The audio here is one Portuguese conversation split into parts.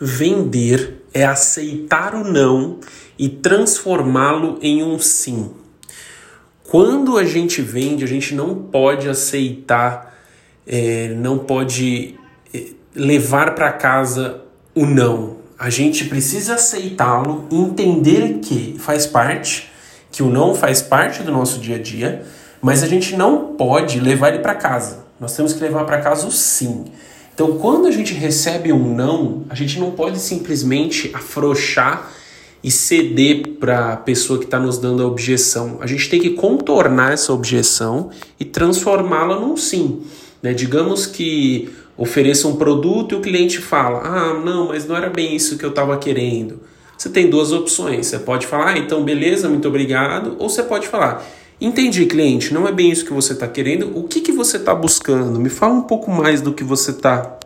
Vender é aceitar o não e transformá-lo em um sim. Quando a gente vende, a gente não pode aceitar, é, não pode é, levar para casa o não. A gente precisa aceitá-lo, entender que faz parte, que o não faz parte do nosso dia a dia, mas a gente não pode levar ele para casa. Nós temos que levar para casa o sim. Então, quando a gente recebe um não, a gente não pode simplesmente afrouxar e ceder para a pessoa que está nos dando a objeção. A gente tem que contornar essa objeção e transformá-la num sim. Né? Digamos que ofereça um produto e o cliente fala: Ah, não, mas não era bem isso que eu estava querendo. Você tem duas opções. Você pode falar, ah, então beleza, muito obrigado. Ou você pode falar, entendi, cliente, não é bem isso que você está querendo. O que, que você está buscando? Me fala um pouco mais do que você está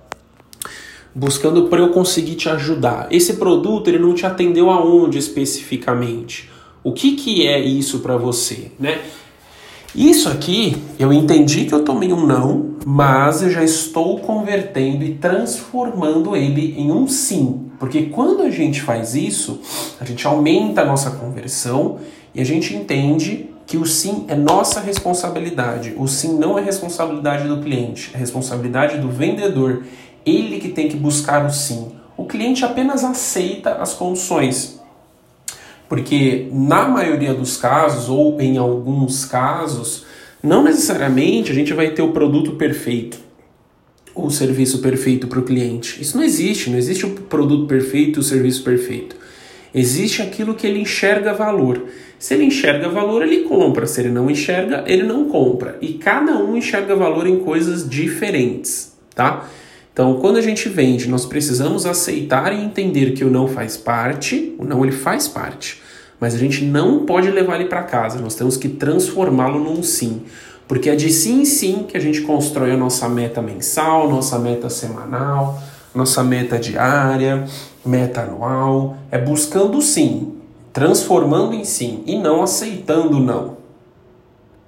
buscando para eu conseguir te ajudar. Esse produto ele não te atendeu aonde especificamente? O que, que é isso para você, né? Isso aqui, eu entendi que eu tomei um não, mas eu já estou convertendo e transformando ele em um sim. Porque quando a gente faz isso, a gente aumenta a nossa conversão e a gente entende que o sim é nossa responsabilidade. O sim não é responsabilidade do cliente, é responsabilidade do vendedor. Ele que tem que buscar o sim. O cliente apenas aceita as condições. Porque na maioria dos casos, ou em alguns casos, não necessariamente a gente vai ter o produto perfeito ou o serviço perfeito para o cliente. Isso não existe, não existe o produto perfeito e o serviço perfeito. Existe aquilo que ele enxerga valor. Se ele enxerga valor, ele compra. Se ele não enxerga, ele não compra. E cada um enxerga valor em coisas diferentes, tá? Então, quando a gente vende, nós precisamos aceitar e entender que o não faz parte, o não ele faz parte, mas a gente não pode levar ele para casa, nós temos que transformá-lo num sim. Porque é de sim em sim que a gente constrói a nossa meta mensal, nossa meta semanal, nossa meta diária, meta anual. É buscando sim, transformando em sim e não aceitando não.